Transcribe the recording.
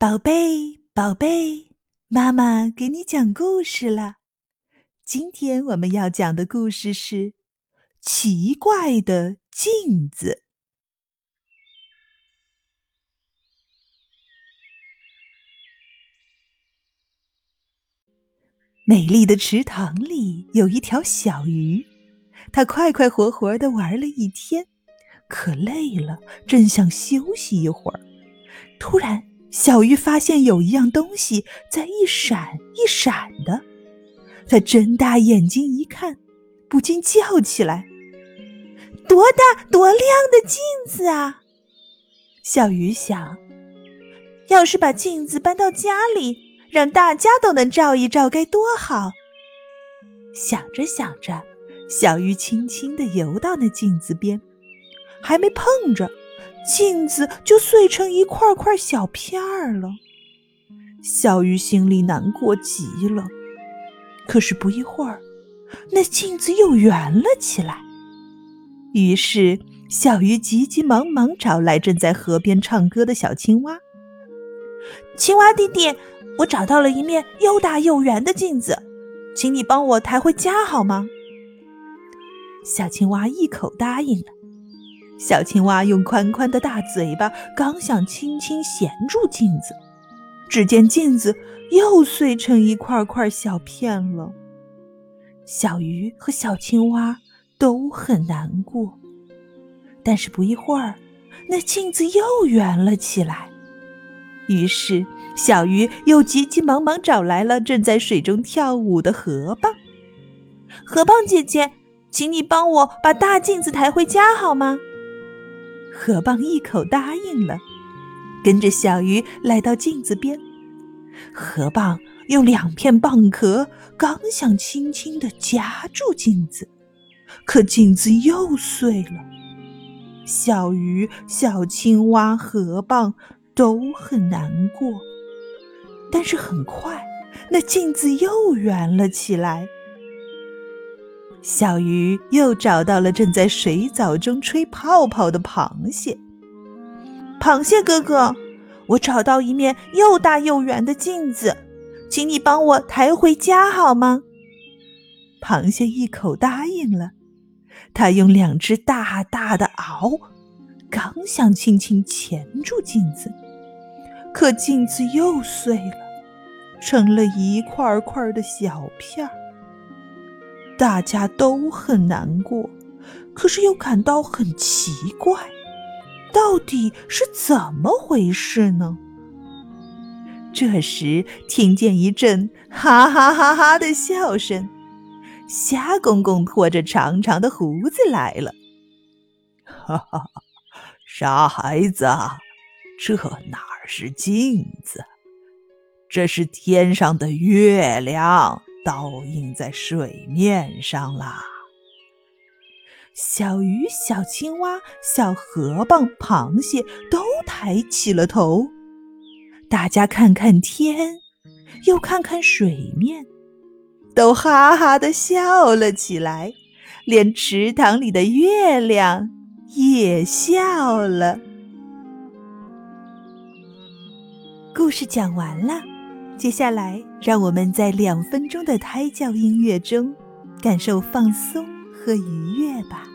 宝贝，宝贝，妈妈给你讲故事了。今天我们要讲的故事是《奇怪的镜子》。美丽的池塘里有一条小鱼，它快快活活的玩了一天，可累了，正想休息一会儿。突然，小鱼发现有一样东西在一闪一闪的，它睁大眼睛一看，不禁叫起来：“多大多亮的镜子啊！”小鱼想：“要是把镜子搬到家里，让大家都能照一照，该多好！”想着想着，小鱼轻轻地游到那镜子边，还没碰着。镜子就碎成一块块小片儿了，小鱼心里难过极了。可是不一会儿，那镜子又圆了起来。于是，小鱼急急忙忙找来正在河边唱歌的小青蛙：“青蛙弟弟，我找到了一面又大又圆的镜子，请你帮我抬回家好吗？”小青蛙一口答应了。小青蛙用宽宽的大嘴巴刚想轻轻衔住镜子，只见镜子又碎成一块块小片了。小鱼和小青蛙都很难过，但是不一会儿，那镜子又圆了起来。于是，小鱼又急急忙忙找来了正在水中跳舞的河蚌。河蚌姐姐，请你帮我把大镜子抬回家好吗？河蚌一口答应了，跟着小鱼来到镜子边。河蚌用两片蚌壳刚想轻轻地夹住镜子，可镜子又碎了。小鱼、小青蛙、河蚌都很难过，但是很快，那镜子又圆了起来。小鱼又找到了正在水藻中吹泡泡的螃蟹。螃蟹哥哥，我找到一面又大又圆的镜子，请你帮我抬回家好吗？螃蟹一口答应了。它用两只大大的螯，刚想轻轻钳住镜子，可镜子又碎了，成了一块块的小片儿。大家都很难过，可是又感到很奇怪，到底是怎么回事呢？这时，听见一阵哈哈哈哈的笑声，虾公公拖着长长的胡子来了。哈哈，傻孩子，这哪是镜子？这是天上的月亮。倒映在水面上啦！小鱼、小青蛙、小河蚌、螃蟹都抬起了头，大家看看天，又看看水面，都哈哈的笑了起来，连池塘里的月亮也笑了。故事讲完了。接下来，让我们在两分钟的胎教音乐中，感受放松和愉悦吧。